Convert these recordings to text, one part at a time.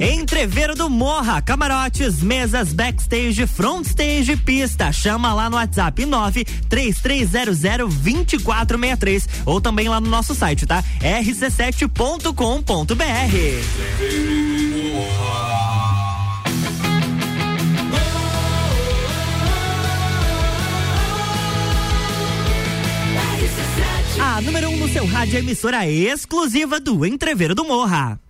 Entreveiro do Morra, camarotes, mesas, backstage, frontstage, pista. Chama lá no WhatsApp 93300 2463 ou também lá no nosso site, tá? rc7.com.br. A número 1 um no seu rádio emissora exclusiva do Entreveiro do Morra.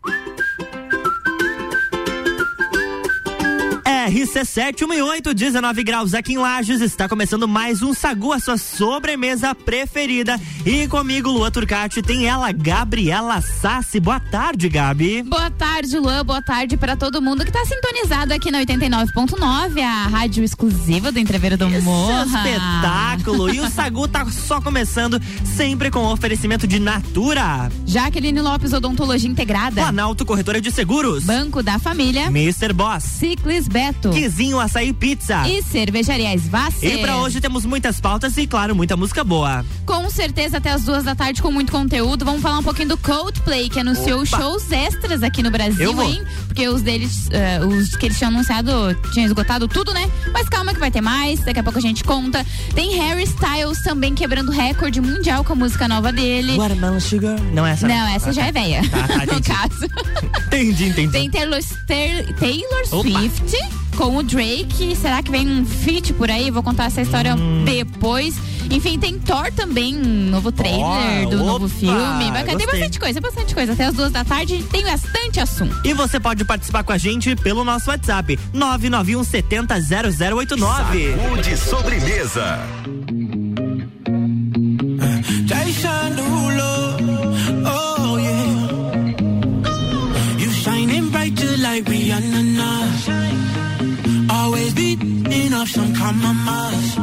RC718, 19 graus aqui em Lages. Está começando mais um Sagu, a sua sobremesa preferida. E comigo, Lua Turcati, tem ela, Gabriela Sassi. Boa tarde, Gabi. Boa tarde, Luan. Boa tarde para todo mundo que está sintonizado aqui na 89.9, a rádio exclusiva do Entreveiro do Morro. espetáculo! e o Sagu tá só começando, sempre com oferecimento de Natura. Jaqueline Lopes, Odontologia Integrada. Planalto Corretora de Seguros. Banco da Família. Mr. Boss. Ciclis Beto. Quizinho Açaí Pizza. E Cervejaria Svasser. E pra hoje temos muitas pautas e, claro, muita música boa. Com certeza até as duas da tarde com muito conteúdo. Vamos falar um pouquinho do Coldplay, que anunciou Opa. shows extras aqui no Brasil, hein? Porque os deles, uh, os que eles tinham anunciado, tinham esgotado tudo, né? Mas calma que vai ter mais, daqui a pouco a gente conta. Tem Harry Styles também quebrando recorde mundial com a música nova dele. Watermelon Sugar? Não, essa não. Essa ah, já tá. é velha. Tá, tá, no caso. entendi, entendi. Tem Taylor, Taylor Swift com o Drake. Será que vem um feat por aí? Vou contar essa história hum. depois. Enfim, tem Thor também, um novo trailer oh, do opa, novo filme. Bacana. Tem bastante coisa, bastante coisa. Até as duas da tarde tem bastante assunto. E você pode participar com a gente pelo nosso WhatsApp 991 70 0089. Saúde sobremesa. Off some compromise.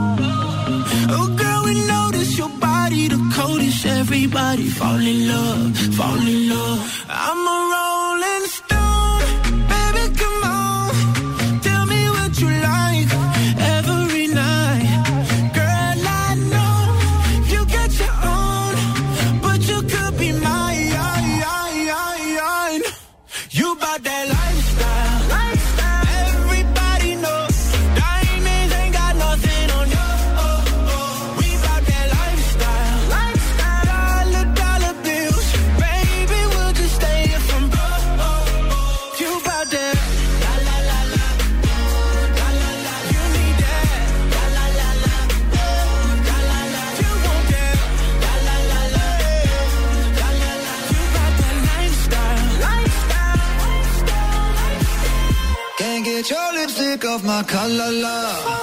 Oh, girl, we notice your body the coldest. Everybody fall in love, fall in love. I'm a rolling of my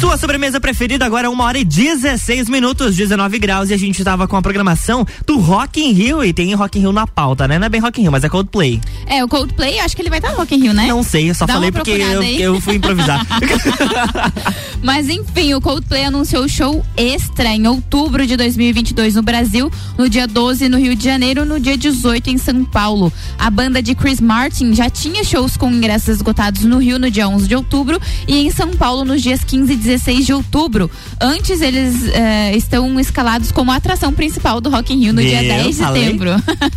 Sua sobremesa preferida agora é uma hora e 16 minutos, 19 graus e a gente tava com a programação do Rock in Rio e tem Rock in Rio na pauta, né? Não é bem Rock in Rio, mas é Coldplay. É, o Coldplay, acho que ele vai estar no Rock in Rio, né? Não sei, eu só Dá falei porque eu, eu, fui improvisar. mas enfim, o Coldplay anunciou show extra em outubro de 2022 no Brasil, no dia 12 no Rio de Janeiro, no dia 18 em São Paulo. A banda de Chris Martin já tinha shows com ingressos esgotados no Rio no dia 11 de outubro e em São Paulo nos dias 15 e 16 16 de outubro. Antes, eles uh, estão escalados como atração principal do Rock in Rio no dia 10 de setembro.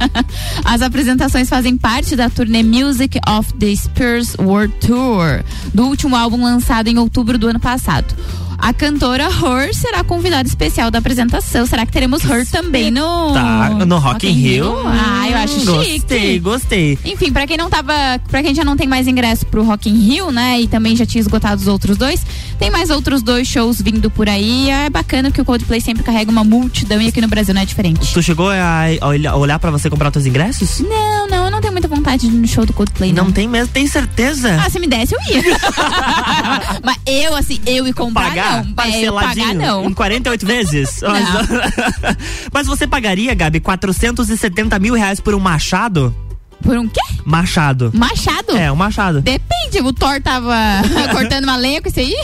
As apresentações fazem parte da turnê Music of the Spurs World Tour, do último álbum lançado em outubro do ano passado. A cantora Her será convidada especial da apresentação. Será que teremos Her também no tá, no Rock, Rock in Rio? Rio? Ah, eu acho gostei, chique. Gostei, gostei. Enfim, para quem não tava, para quem já não tem mais ingresso pro Rock in Rio, né, e também já tinha esgotado os outros dois, tem mais outros dois shows vindo por aí. É bacana que o Coldplay sempre carrega uma multidão e aqui no Brasil não é diferente. Tu chegou a olhar para você comprar os ingressos? Não, não, não tenho muita vontade de ir no show do Coldplay. Não, não tem mesmo, tem certeza? Ah, se me desse eu ia. Mas eu assim, eu e comprar Pagar? não. Parceladinho, é, pagar, não. Em 48 vezes? Mas você pagaria, Gabi, 470 mil reais por um machado? Por um quê? Machado. Machado? É, um machado. Depende, o Thor tava cortando uma lenha com isso aí?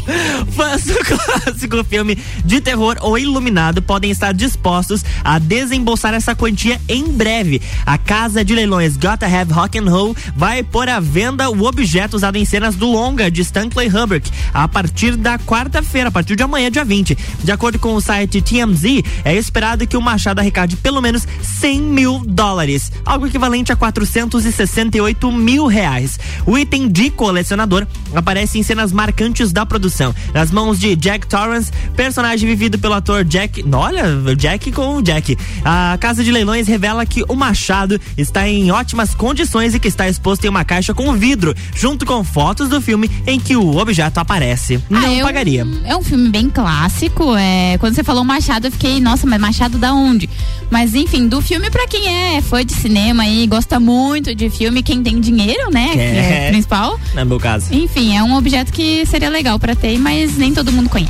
Fãs do clássico filme de terror ou iluminado podem estar dispostos a desembolsar essa quantia em breve. A casa de leilões Gotta Have Rock and Roll vai pôr à venda o objeto usado em cenas do longa de Stanley Kubrick a partir da quarta-feira, a partir de amanhã, dia 20. De acordo com o site TMZ, é esperado que o machado arrecade pelo menos 100 mil dólares, algo equivalente a 400 268 mil reais. O item de colecionador aparece em cenas marcantes da produção, nas mãos de Jack Torrance, personagem vivido pelo ator Jack. Olha, Jack com Jack. A casa de leilões revela que o machado está em ótimas condições e que está exposto em uma caixa com vidro, junto com fotos do filme em que o objeto aparece. Ah, Não é pagaria. Um, é um filme bem clássico. É, quando você falou Machado, eu fiquei, nossa, mas Machado da onde? Mas enfim, do filme para quem é fã de cinema e gosta muito de filme, quem tem dinheiro, né? Que é, é principal. No meu caso. Enfim, é um objeto que seria legal para ter, mas nem todo mundo conhece.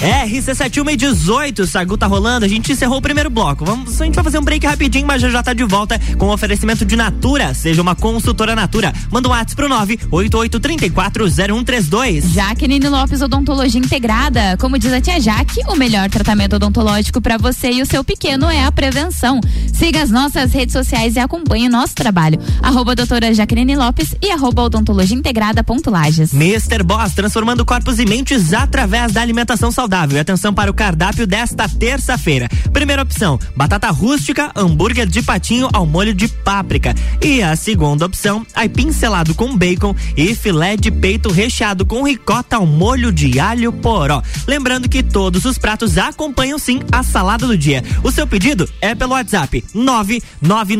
RC71 e 18, Sagu tá rolando. A gente encerrou o primeiro bloco. Vamos, a gente vai fazer um break rapidinho, mas já já tá de volta com o oferecimento de Natura. Seja uma consultora Natura. Manda um WhatsApp pro 988340132. Jaqueline Lopes Odontologia Integrada. Como diz a tia Jaque, o melhor tratamento odontológico para você e o seu pequeno é a prevenção. Siga as nossas redes sociais e acompanhe o nosso trabalho. Arroba doutora Jaqueline Lopes e arroba odontologia integrada ponto Lages. Mr. Boss, transformando corpos e mentes através da alimentação saudável. E atenção para o cardápio desta terça-feira. Primeira opção: batata rústica, hambúrguer de patinho ao molho de páprica. E a segunda opção: aipim selado com bacon e filé de peito recheado com ricota ao molho de alho poró. Lembrando que todos os pratos acompanham sim a salada do dia. O seu pedido é pelo WhatsApp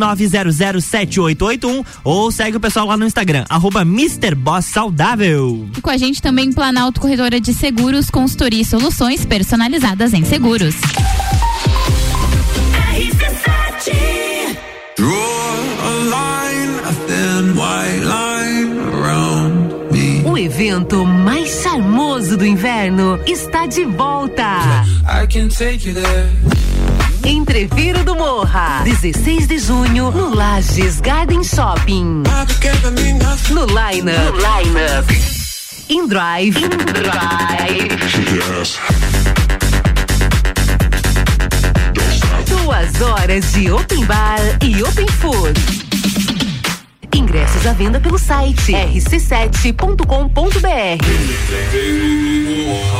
999007881 ou segue o pessoal lá no Instagram, arroba Mr. Boss Saudável. E com a gente também Planalto Corretora de Seguros, consultoria e soluções soluções personalizadas em seguros. O evento mais charmoso do inverno está de volta. Entreviro do Morra, 16 de junho, no Lages Garden Shopping. No Line. No Line Up. In Drive. In Drive. Yes. Duas horas de Open Bar e Open Food. Ingressos à venda pelo site rc7.com.br.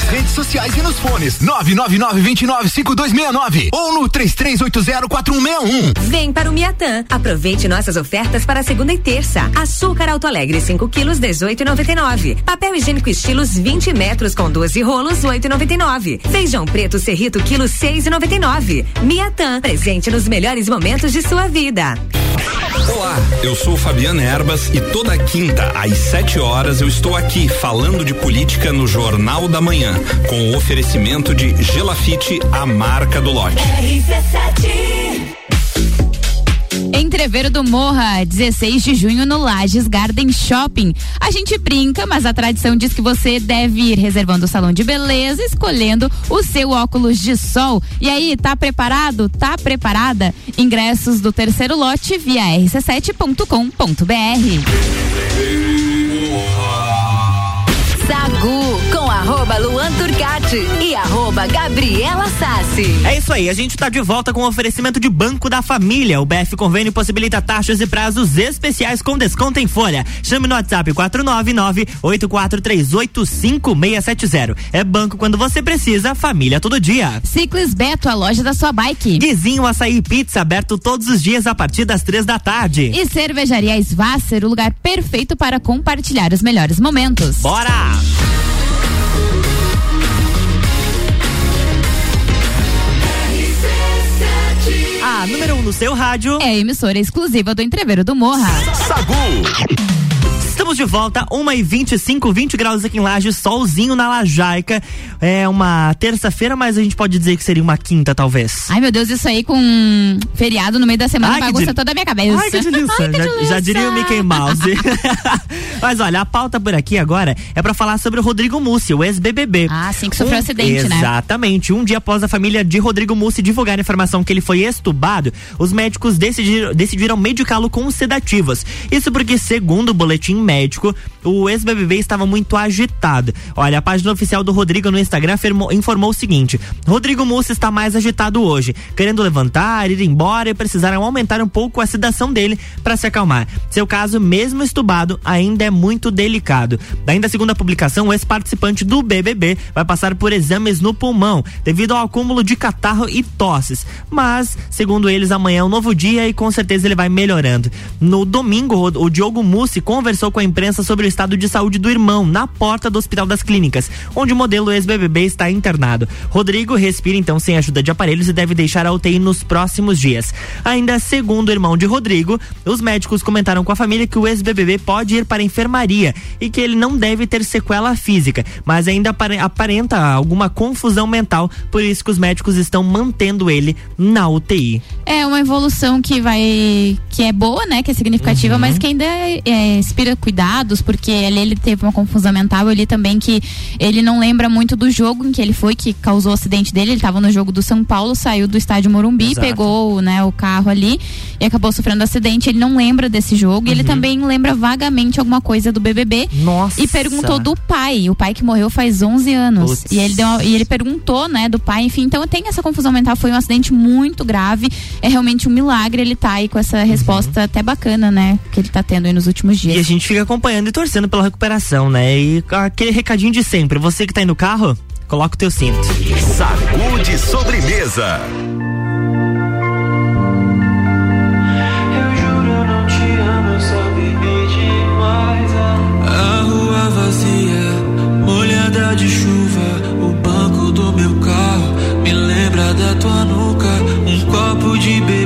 Nas redes sociais e nos fones. 999-295269 ou no 33804161. Vem para o Miatã. Aproveite nossas ofertas para segunda e terça. Açúcar Alto Alegre 5 quilos 18,99. Papel higiênico estilos 20 metros com 12 rolos 8,99. Feijão preto Cerrito quilo 6,99. Miatã, presente nos melhores momentos de sua vida. Olá, eu sou Fabiana Erbas e toda quinta às 7 horas eu estou aqui falando de política no Jornal da Manhã, com o oferecimento de Gelafite, a marca do lote. Entreveiro do Morra, 16 de junho no Lages Garden Shopping. A gente brinca, mas a tradição diz que você deve ir reservando o salão de beleza, escolhendo o seu óculos de sol. E aí, tá preparado? Tá preparada? Ingressos do terceiro lote via rc7.com.br. E arroba Gabriela Sassi. É isso aí, a gente está de volta com o oferecimento de Banco da Família. O BF Convênio possibilita taxas e prazos especiais com desconto em folha. Chame no WhatsApp 499-8438-5670. É banco quando você precisa, família todo dia. Ciclis Beto, a loja da sua bike. Guizinho Açaí e Pizza, aberto todos os dias a partir das três da tarde. E Cervejaria Svasser, o lugar perfeito para compartilhar os melhores momentos. Bora! A número 1 um no seu rádio é a emissora exclusiva do Entreveiro do Morra. Sagu. Estamos de volta, 1 e 25 20 graus aqui em Laje, solzinho na Lajaica. É uma terça-feira, mas a gente pode dizer que seria uma quinta, talvez. Ai, meu Deus, isso aí com feriado no meio da semana Ai, bagunça del- toda a minha cabeça. Ai, que delícia. Ai, que já, já diria o Mickey Mouse. Mas olha, a pauta por aqui agora é pra falar sobre o Rodrigo Mussi, o ex-BBB. Ah, sim, que sofreu um, acidente, né? Exatamente. Um dia após a família de Rodrigo Mussi divulgar a informação que ele foi estubado, os médicos decidiram, decidiram medicá-lo com sedativos. Isso porque, segundo o boletim médico, o ex-BBB estava muito agitado. Olha, a página oficial do Rodrigo no Instagram afirmou- informou o seguinte: Rodrigo Mussi está mais agitado hoje, querendo levantar, ir embora e precisaram aumentar um pouco a sedação dele para se acalmar. Seu caso, mesmo estubado, ainda é muito delicado. Ainda segundo a publicação, o ex-participante do BBB vai passar por exames no pulmão devido ao acúmulo de catarro e tosses. Mas, segundo eles, amanhã é um novo dia e com certeza ele vai melhorando. No domingo, o Diogo Mussi conversou com a imprensa sobre o estado de saúde do irmão na porta do Hospital das Clínicas, onde o modelo ex-BBB está internado. Rodrigo respira então sem ajuda de aparelhos e deve deixar a UTI nos próximos dias. Ainda segundo o irmão de Rodrigo, os médicos comentaram com a família que o ex-BBB pode ir para a enfermaria e que ele não deve ter sequela física, mas ainda apare- aparenta alguma confusão mental, por isso que os médicos estão mantendo ele na UTI. É uma evolução que vai. que é boa, né? Que é significativa, Uhum. mas que ainda é, é, inspira cuidados, porque ali ele teve uma confusão mental. Eu li também que ele não lembra muito do jogo em que ele foi, que causou o acidente dele. Ele estava no jogo do São Paulo, saiu do estádio Morumbi, Exato. pegou né, o carro ali e acabou sofrendo acidente. Ele não lembra desse jogo e ele também lembra vagamente alguma coisa do BBB. Uhum. Nossa. E perguntou do pai, o pai que morreu faz 11 anos. Putz. E ele, deu e ele perguntou, né, do pai, enfim. Então tem essa confusão mental, foi um acidente muito grave. É realmente um milagre ele tá aí com essa resposta até bacana, né, que ele tá tendo aí nos últimos dias. E a gente fica acompanhando e torcendo pela recuperação, né? E aquele recadinho de sempre, você que tá aí no carro, coloca o teu cinto. Sacude sobremesa. De chuva, o banco do meu carro me lembra da tua nuca. Um copo de bebida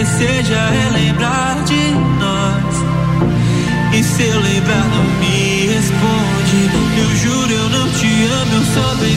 deseja é lembrar de nós. E se eu lembrar, não me responde. Eu juro, eu não te amo, eu só bem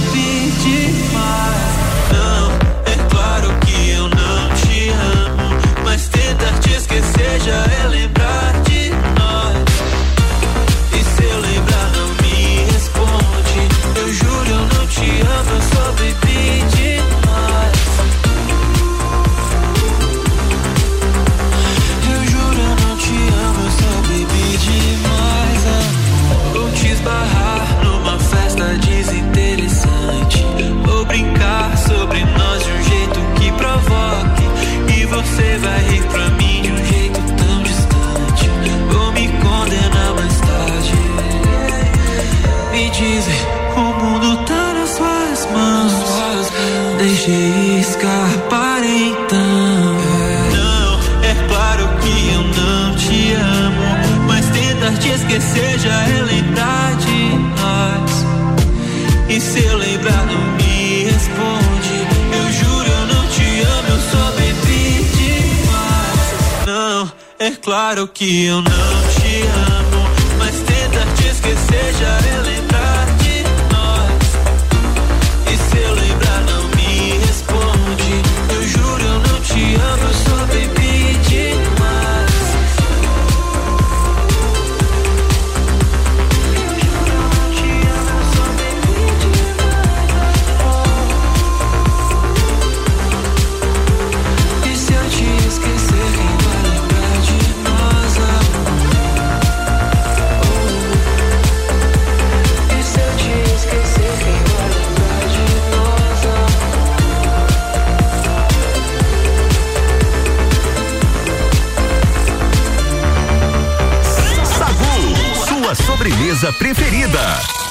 sobremesa preferida.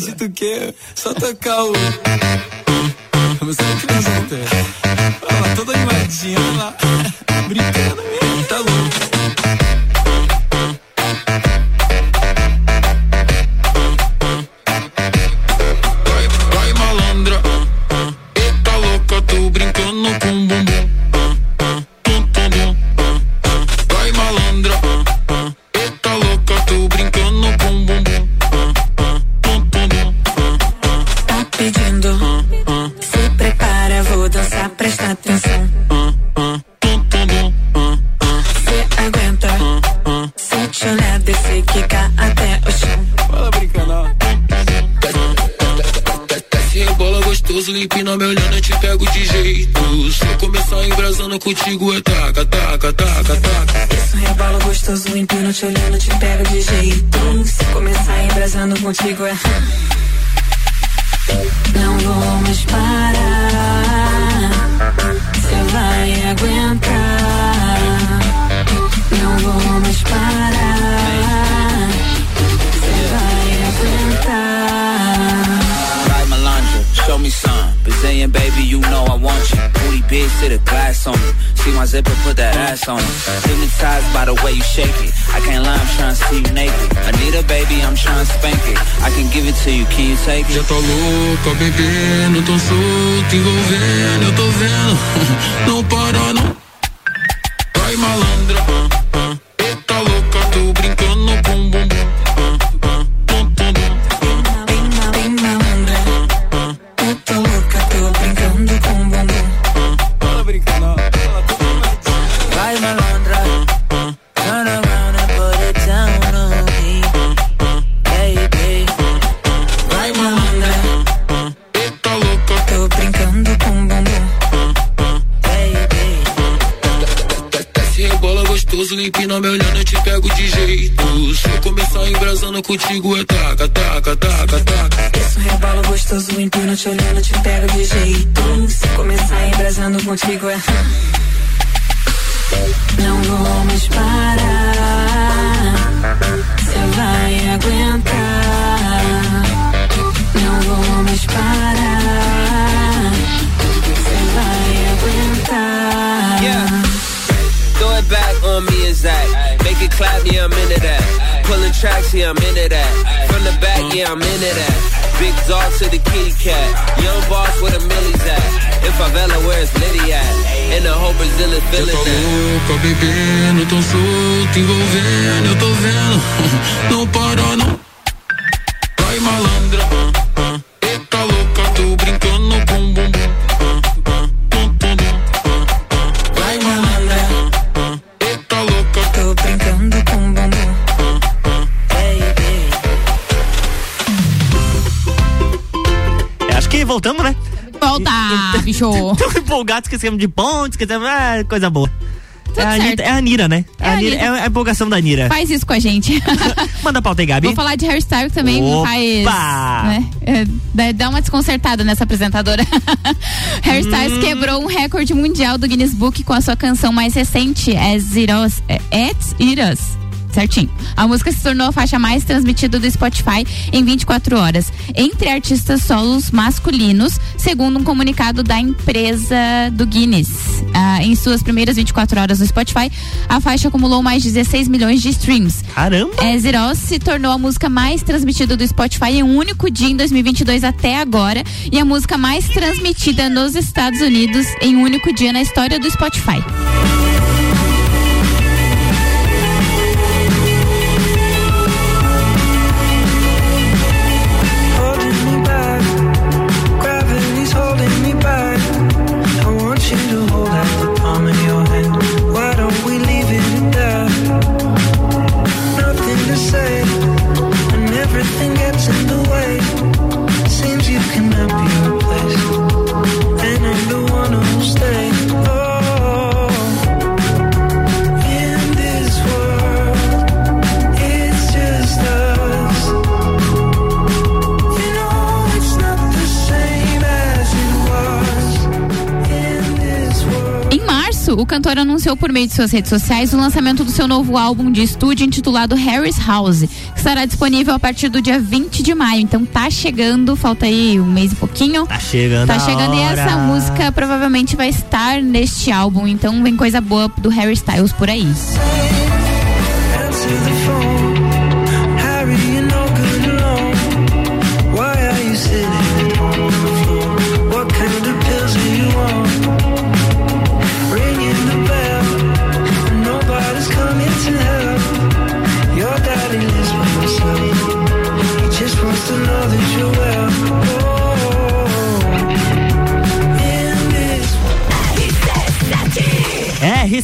Acredito que só tocar o. Você é criança não tem. Olha lá, toda animadinha, olha lá. Brincando mesmo, tá louco. Embrasando contigo é. Big, sit a glass on me. See my zipper, put that ass on it. Hypnotized by the way you shake it. I can't lie, I'm trying to see you naked. Anita, baby, I'm trying to spank it. I can give it to you, can you take it? Já tá louca, bebendo, tô solto, envolvendo, eu tô vendo. Não para, não. Vai malandra, contigo, é taca, taca, taca, taca. Isso rebola gostoso, empino, te olhando, te pego de jeito. Se começar embrasando contigo é. Não vou mais parar. Cê vai aguentar. Não vou mais parar. Cê vai aguentar. Yeah. Throw it back on me is that. Make it clap, yeah, I'm into that. Pulling tracks, yeah, I'm into that. From the back, yeah, I'm into that. Big dog to the kitty cat. Young boss where the millies at. In favela, where's Liddy at? And the whole Brazil is feeling that. louca, bebendo, tô solto, envolvendo, eu tô vendo. Não para, não. Vai malandra, bicho. Tão empolgados, esquecemos de pontos, esquecemos. Ah, coisa boa. É a. Anitta, é a Anira, né? É a Anira- é a empolgação da Anira. Faz isso com a gente. Manda pauta aí, Gabi. Vou falar de hairstyle também Opa! faz. Né, é, dá- uma desconcertada nessa apresentadora. Hairstyles Hum. quebrou um recorde mundial do Guinness Book com a sua canção mais recente, é, As It Us. Certinho. A música se tornou a faixa mais transmitida do Spotify em 24 horas, entre artistas solos masculinos, segundo um comunicado da empresa do Guinness. Ah, em suas primeiras 24 horas no Spotify, a faixa acumulou mais de 16 milhões de streams. Caramba! Ezeros se tornou a música mais transmitida do Spotify em um único dia em 2022 até agora e a música mais transmitida nos Estados Unidos em um único dia na história do Spotify. Anunciou por meio de suas redes sociais o lançamento do seu novo álbum de estúdio intitulado Harry's House, que estará disponível a partir do dia 20 de maio. Então tá chegando, falta aí um mês e pouquinho. Tá chegando Tá chegando e essa música provavelmente vai estar neste álbum. Então vem coisa boa do Harry Styles por aí.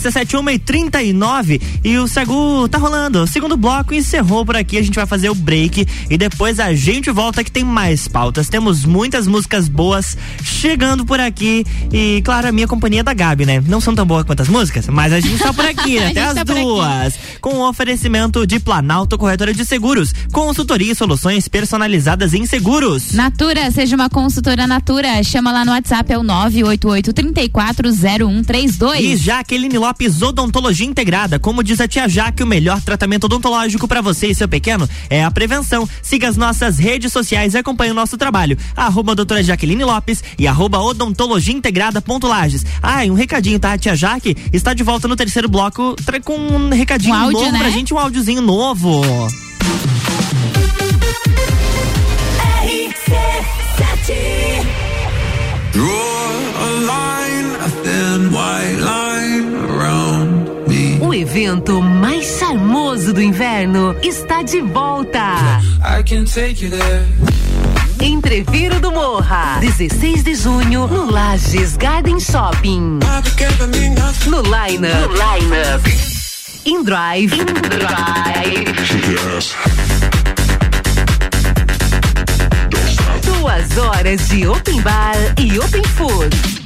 RC71 e 39 e o Segu tá rolando. O segundo bloco encerrou por aqui. A gente vai fazer o break e depois a gente volta que tem mais pautas. Temos muitas músicas boas chegando por aqui e, claro, a minha companhia é da Gabi, né? Não são tão boas quanto as músicas, mas a gente tá por aqui, né? Até as tá duas. Com o oferecimento de Planalto Corretora de Seguros, consultoria e soluções personalizadas em seguros. Natura, seja uma consultora Natura. Chama lá no WhatsApp, é o 988 340132. E Jaqueline Lopes Odontologia Integrada. Como diz a tia Jaque, o melhor tratamento odontológico para você e seu pequeno é a prevenção. Siga as nossas redes sociais e acompanhe o nosso trabalho. Arroba doutora Jaqueline Lopes e arroba odontologia integrada ponto Lages. Ah, e um recadinho, tá? A tia Jaque está de volta no terceiro bloco com um recadinho Um áudio, novo né? pra gente, um áudiozinho novo. Draw a line, a thin white line evento mais charmoso do inverno está de volta. I can take you there. Entreviro do Morra, 16 de junho, no Lages Garden Shopping. No Line Up. No Line Up. In Drive. In Drive. Duas horas de Open Bar e Open Food.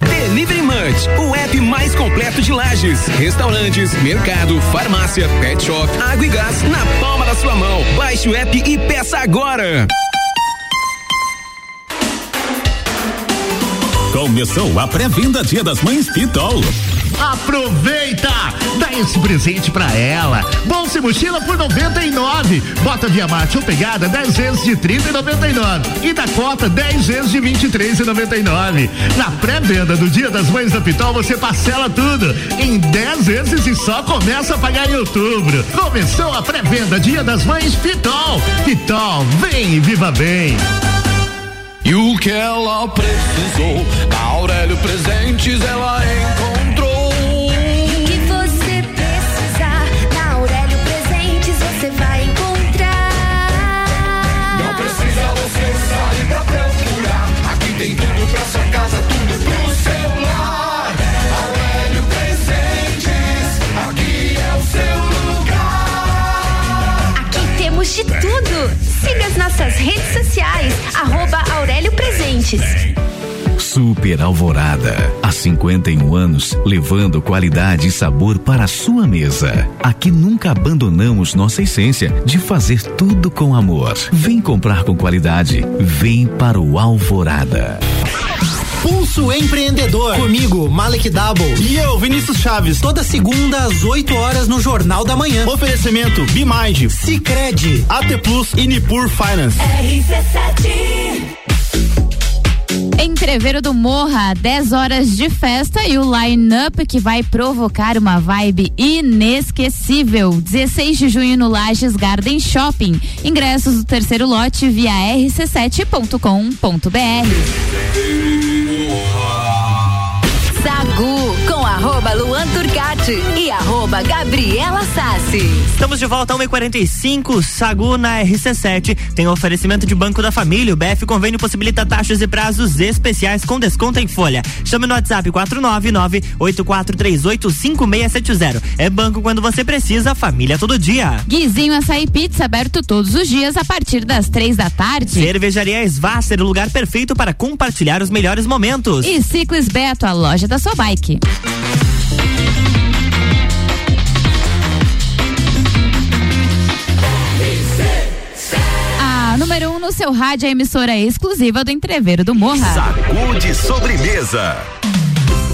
Delivery Munch, o app mais completo de lajes, restaurantes, mercado, farmácia, pet shop, água e gás na palma da sua mão. Baixe o app e peça agora. Começou a pré-venda Dia das Mães Pitol. Aproveita! Dá esse presente pra ela. Bolsa e mochila por 99. Bota Via Marte ou pegada 10 vezes de 30,99 e da cota 10 vezes de 23,99. Na pré-venda do Dia das Mães da Pitol você parcela tudo em 10 vezes e só começa a pagar em outubro. Começou a pré-venda Dia das Mães Pitol. Pitol, vem e viva bem. E o que ela precisou, Aurélio Presentes ela encontrou. Siga as nossas redes sociais, arroba Aurélio Presentes. Super Alvorada. Há 51 anos, levando qualidade e sabor para a sua mesa. Aqui nunca abandonamos nossa essência de fazer tudo com amor. Vem comprar com qualidade. Vem para o Alvorada. Pulso Empreendedor. Comigo, Malek Double. E eu, Vinícius Chaves. Toda segunda às 8 horas no Jornal da Manhã. Oferecimento Bimind, Cicred, AT Plus e Nipur Finance. RC7 Entreveiro do Morra, 10 horas de festa e o line-up que vai provocar uma vibe inesquecível. 16 de junho no Lages Garden Shopping. Ingressos do terceiro lote via rc7.com.br. e arroba Gabriela Sassi. Estamos de volta a 1h45, Sagu na RC7. Tem oferecimento de Banco da Família. O BF Convênio possibilita taxas e prazos especiais com desconto em folha. Chame no WhatsApp 499-8438-5670. É banco quando você precisa, família todo dia. Guizinho Açaí Pizza aberto todos os dias a partir das três da tarde. Cervejaria Svasser, o lugar perfeito para compartilhar os melhores momentos. E Ciclis Beto, a loja da sua bike. No seu rádio, a emissora exclusiva do Entreveiro do Morra. Sacude sobremesa.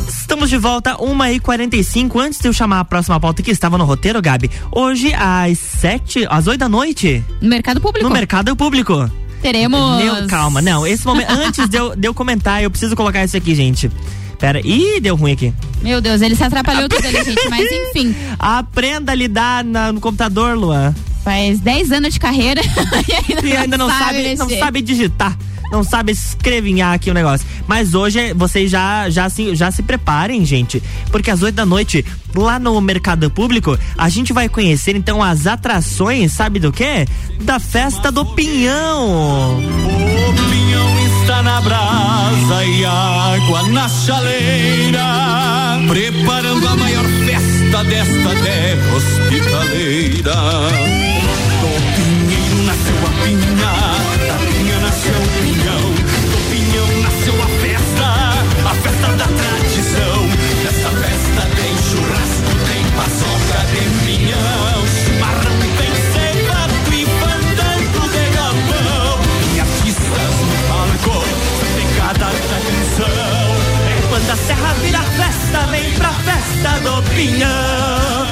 Estamos de volta, 1h45. Antes de eu chamar a próxima pauta que estava no roteiro, Gabi, hoje às 7, às 8 da noite. No mercado público. No mercado público. Teremos. Meu, calma, não. Esse momento, antes de eu, de eu comentar, eu preciso colocar isso aqui, gente. Pera, ih, deu ruim aqui. Meu Deus, ele se atrapalhou tudo ali, gente, mas enfim. Aprenda a lidar na- no computador, Luan. Faz 10 anos de carreira e ainda, E ainda não sabe, não mexer. sabe digitar. Não sabe escrevinhar aqui o negócio. Mas hoje vocês já, já, se, já se preparem, gente. Porque às 8 da noite, lá no Mercado Público, a gente vai conhecer então as atrações, sabe do quê? Da festa do Pinhão. O pinhão está na brasa e água na chaleira, preparando a maior desta terra hospitaleira. Do pinheiro nasceu a pinha, da pinha nasceu o pinhão, do pinhão nasceu a festa, a festa da tradição. Nessa festa tem churrasco, tem paçoca, tem pinhão, chimarrão, tem secato e fandango de galpão. E artistas no palco, tem cada canção. É quando a serra vira festa, vem pra do Pinhão.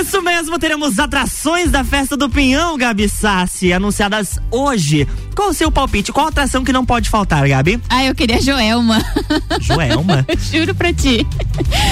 Isso mesmo, teremos atrações da festa do Pinhão, Gabi Sassi, anunciadas hoje. Qual o seu palpite? Qual atração que não pode faltar, Gabi? Ah, eu queria Joelma. Joelma? Juro pra ti.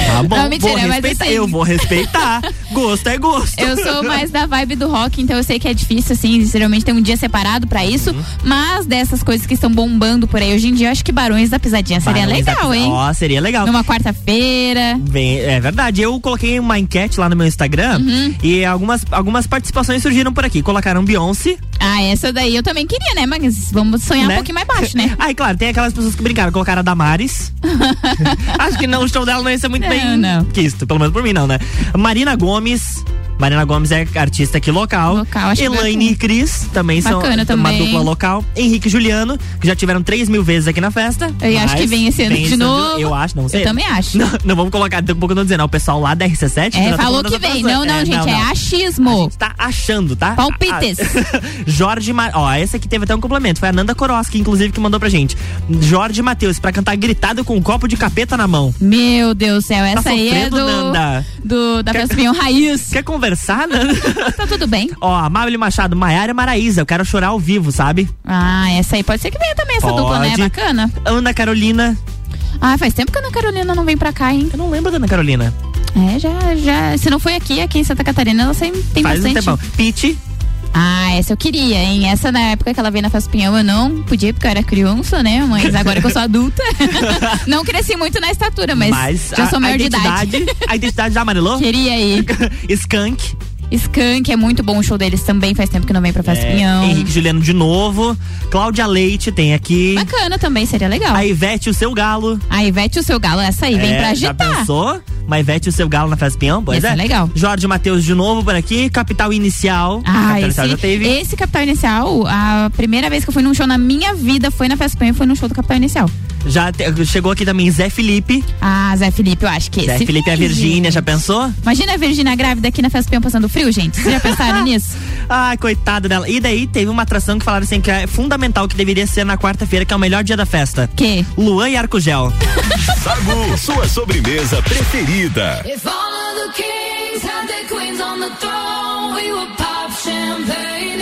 Tá bom, Não, mentira, vou respeitar. assim- Eu vou respeitar. gosto é gosto. Eu sou mais da vibe do rock, então eu sei que é difícil, assim, geralmente tem um dia separado pra isso. Uhum. Mas dessas coisas que estão bombando por aí hoje em dia, eu acho que Barões da Pisadinha seria Barões legal, hein? Ó, seria legal. Numa quarta-feira. É verdade. Eu coloquei uma enquete lá no meu Instagram Uhum. e algumas, algumas participações surgiram por aqui. Colocaram Beyoncé. Ah, essa daí eu também queria, né? Mas vamos sonhar Né? um pouquinho mais baixo, né? Aí, claro, tem aquelas pessoas que brincaram, colocaram a Damares. Acho que não, o show dela não ia ser muito Não, bem não. quisto, pelo menos por mim não, né? Marina Gomes. Marina Gomes é artista aqui local. Local, Elaine e Cris também Bacana são uma também. dupla local. Henrique e Juliano, que já tiveram 3 mil vezes aqui na festa. Eu acho que vem esse ano de novo. Eu acho, não sei. Eu também acho. Não, não vamos colocar, daqui a pouco eu tô dizendo, o pessoal lá da RC7. É, tá falou que vem. Não, não, gente, é não. achismo. A gente tá achando, tá? Palpites. Ah, Jorge, Ma... ó, esse aqui teve até um complemento, foi a Nanda Koroski, inclusive, que mandou pra gente. Jorge Matheus, pra cantar gritado com um copo de capeta na mão. Meu Deus do céu, essa aí é do, Nanda? do da Pinhão Raiz. Quer conversar, Nanda? Tá tudo bem. Ó, Amável Machado, Maiara Maraíza, eu quero chorar ao vivo, sabe? Ah, essa aí pode ser que venha também, essa dupla, né? Pode. Bacana. Ana Carolina. Ah, faz tempo que a Ana Carolina não vem pra cá, hein? Eu não lembro da Ana Carolina. É, já, já. Se não foi aqui, aqui em Santa Catarina, ela sempre tem Faz um bastante. tempão. Pete. Ah, essa eu queria, hein? Essa na época que ela veio na Festa Pinhão eu não podia porque eu era criança, né? Mas agora que eu sou adulta, não cresci muito na estatura, mas, já a, sou maior de idade. A identidade já amarelou? Queria ir. Skunk. Skank é muito bom o show deles também, faz tempo que não vem pra Festa É, Pinhão. Henrique Juliano de novo. Cláudia Leite tem aqui. Bacana também, seria legal. A Ivete, o seu galo. A Ivete e o seu galo, essa aí, vem É, pra Já agitar. pensou? Uma Ivete o seu galo na Festa Pinhão? Pois é. é legal. Jorge Matheus de novo por aqui. Capital Inicial. Ah, Capital esse, Inicial já teve. esse Capital Inicial, a primeira vez que eu fui num show na minha vida foi na Festa Pinhão e foi no show do Capital Inicial. Já te- chegou aqui também Zé Felipe. Ah, Zé Felipe, eu acho que Zé esse. Felipe e a vem, Virgínia, já pensou? Imagina a Virgínia grávida aqui na Festa Pinhão passando frio, gente. Vocês já pensaram nisso? Ai, coitada dela. E daí teve uma atração que falaram assim que é fundamental, que deveria ser na quarta-feira, que é o melhor dia da festa. Que? Luan e Arco Gel. Sagu, sua sobremesa preferida. If all of the kings had their queens on the throne, we would pop champagne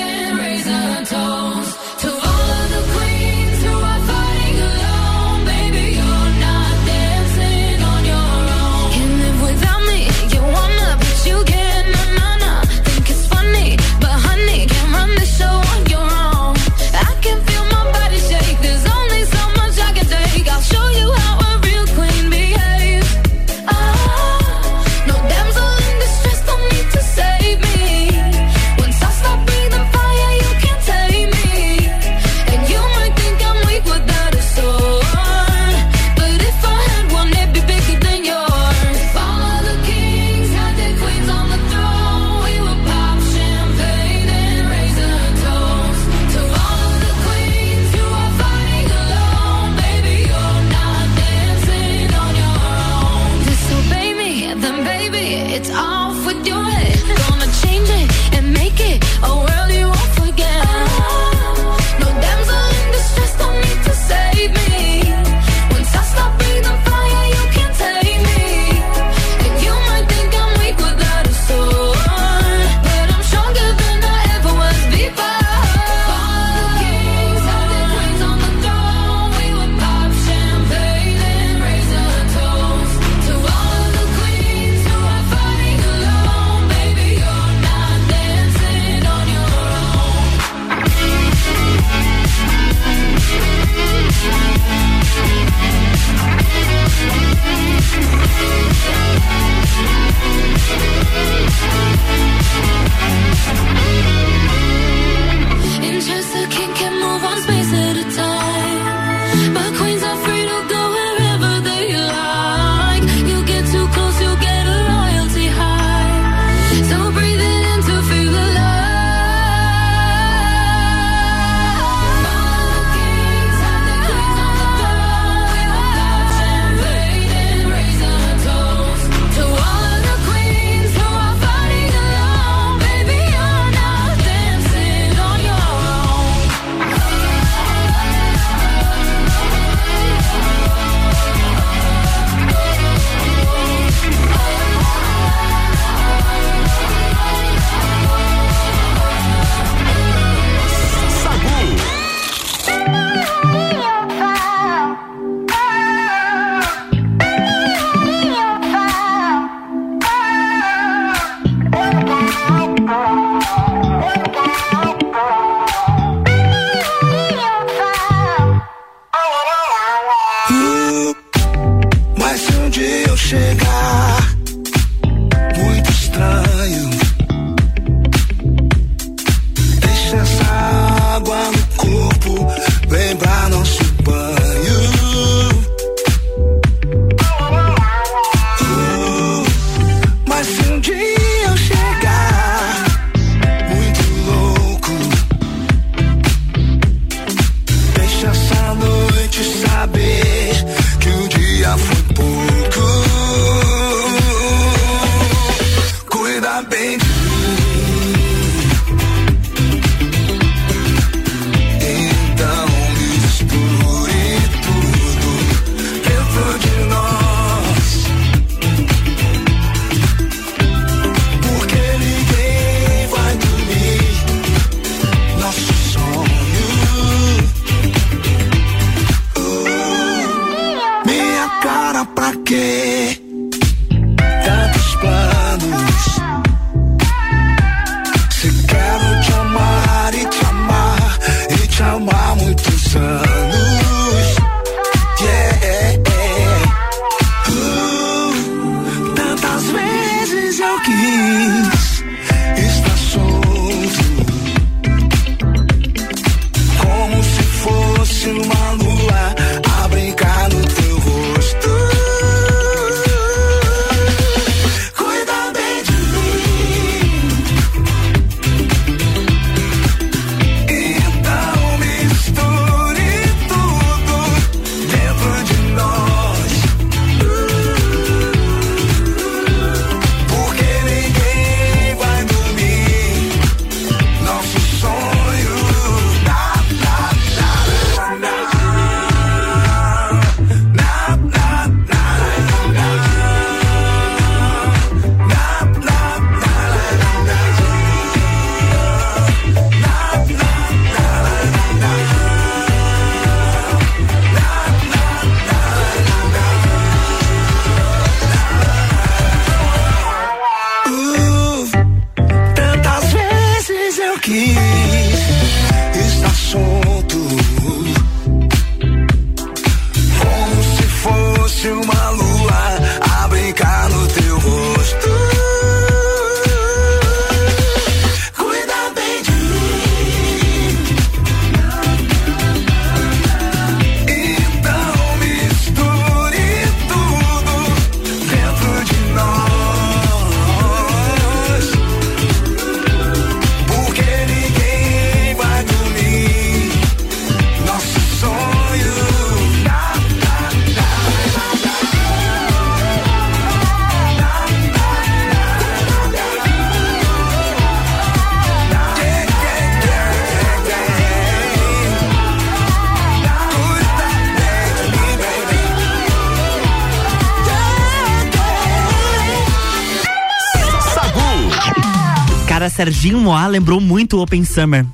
Serginho Moá, lembrou muito o Open Summer.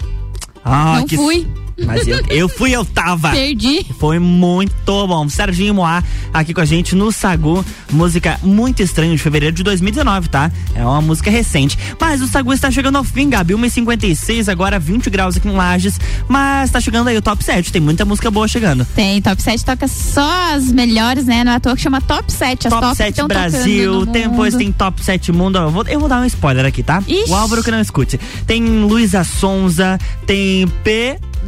Ah, Não que fui. Mas eu, eu fui, eu tava. Perdi. Foi muito bom. Serginho Moá aqui com a gente no Sagu. Música muito estranha de fevereiro de 2019, tá? É uma música recente. Mas o Sagu está chegando ao fim, Gabi. 1h56, agora 20 graus aqui em Lages. Mas tá chegando aí o top 7. Tem muita música boa chegando. Tem, Top 7 toca só as melhores, né? Não é à toa que chama Top 7. As Top, top 7 tão Brasil, depois tem Top 7 Mundo. Eu vou, eu vou dar um spoiler aqui, tá? Ixi. O Álvaro que não escute. Tem Luísa Sonza, tem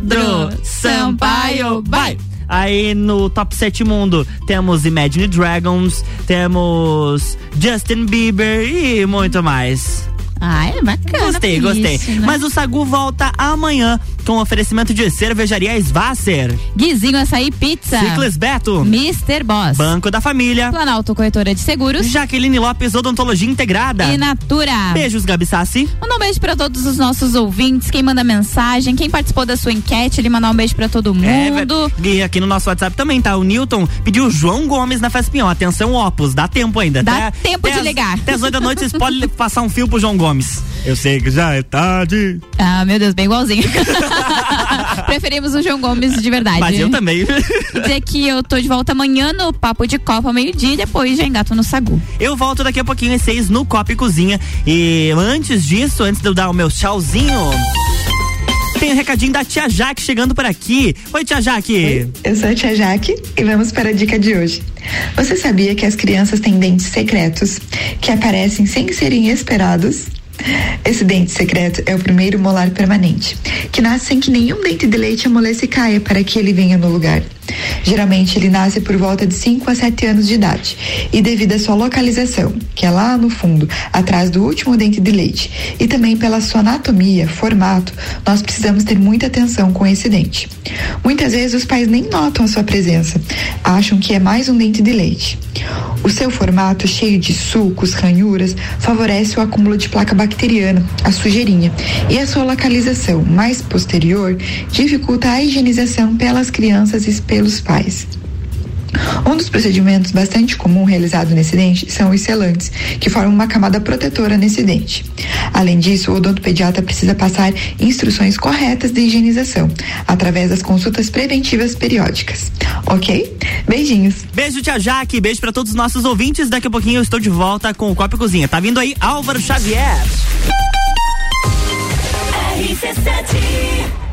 Pedro Sampaio. Vai! Aí no Top 7 Mundo temos Imagine Dragons, temos Justin Bieber e muito mais. Ah, é bacana. Gostei, gostei. isso, né? Mas o Sagu volta amanhã com oferecimento de cervejaria Svasser, Guizinho Açaí Pizza. Ciclis Beto, Mr. Boss. Banco da Família, Planalto Corretora de Seguros. Jaqueline Lopes Odontologia Integrada. E Natura. Beijos, Gabi Sassi. Manda um beijo pra todos os nossos ouvintes, quem manda mensagem, quem participou da sua enquete, ele mandar um beijo pra todo É, mundo. ve- e aqui no nosso WhatsApp também, tá? O Newton pediu João Gomes na Fespinhão. Atenção, Opus, dá tempo ainda. Dá Até- tempo até de as- ligar. Até as 8 da noite vocês podem passar um fio pro João Gomes. Eu sei que já é tarde. Ah, meu Deus, bem igualzinho. Preferimos o João Gomes de verdade. Mas eu também. Dizer que eu tô de volta amanhã no Papo de Copa, meio-dia, e depois já engato no Sagu. Eu volto daqui a pouquinho às seis no Copa e Cozinha. E antes disso, antes de eu dar o meu tchauzinho. Tem um recadinho da tia Jaque chegando por aqui. Oi, tia Jaque. Eu sou a tia Jaque e vamos para a dica de hoje. Você sabia que as crianças têm dentes secretos que aparecem sem serem esperados? Esse dente secreto é o primeiro molar permanente, que nasce sem que nenhum dente de leite amolece e caia para que ele venha no lugar. Geralmente ele nasce por volta de 5 a 7 anos de idade e devido à sua localização, que é lá no fundo, atrás do último dente de leite, e também pela sua anatomia, formato, nós precisamos ter muita atenção com esse dente. Muitas vezes os pais nem notam a sua presença, acham que é mais um dente de leite. O seu formato cheio de sulcos, ranhuras, favorece o acúmulo de placa bacteriana, a sujeirinha, e a sua localização mais posterior dificulta a higienização pelas crianças e pelos pais. Um dos procedimentos bastante comum realizado nesse dente são os selantes, que formam uma camada protetora nesse dente. Além disso, o odontopediatra precisa passar instruções corretas de higienização, através das consultas preventivas periódicas. Ok? Beijinhos! Beijo, tia Jaque. Beijo pra todos os nossos ouvintes. Daqui a pouquinho eu estou de volta com o Copa e Cozinha. Tá vindo aí Álvaro Xavier. RC7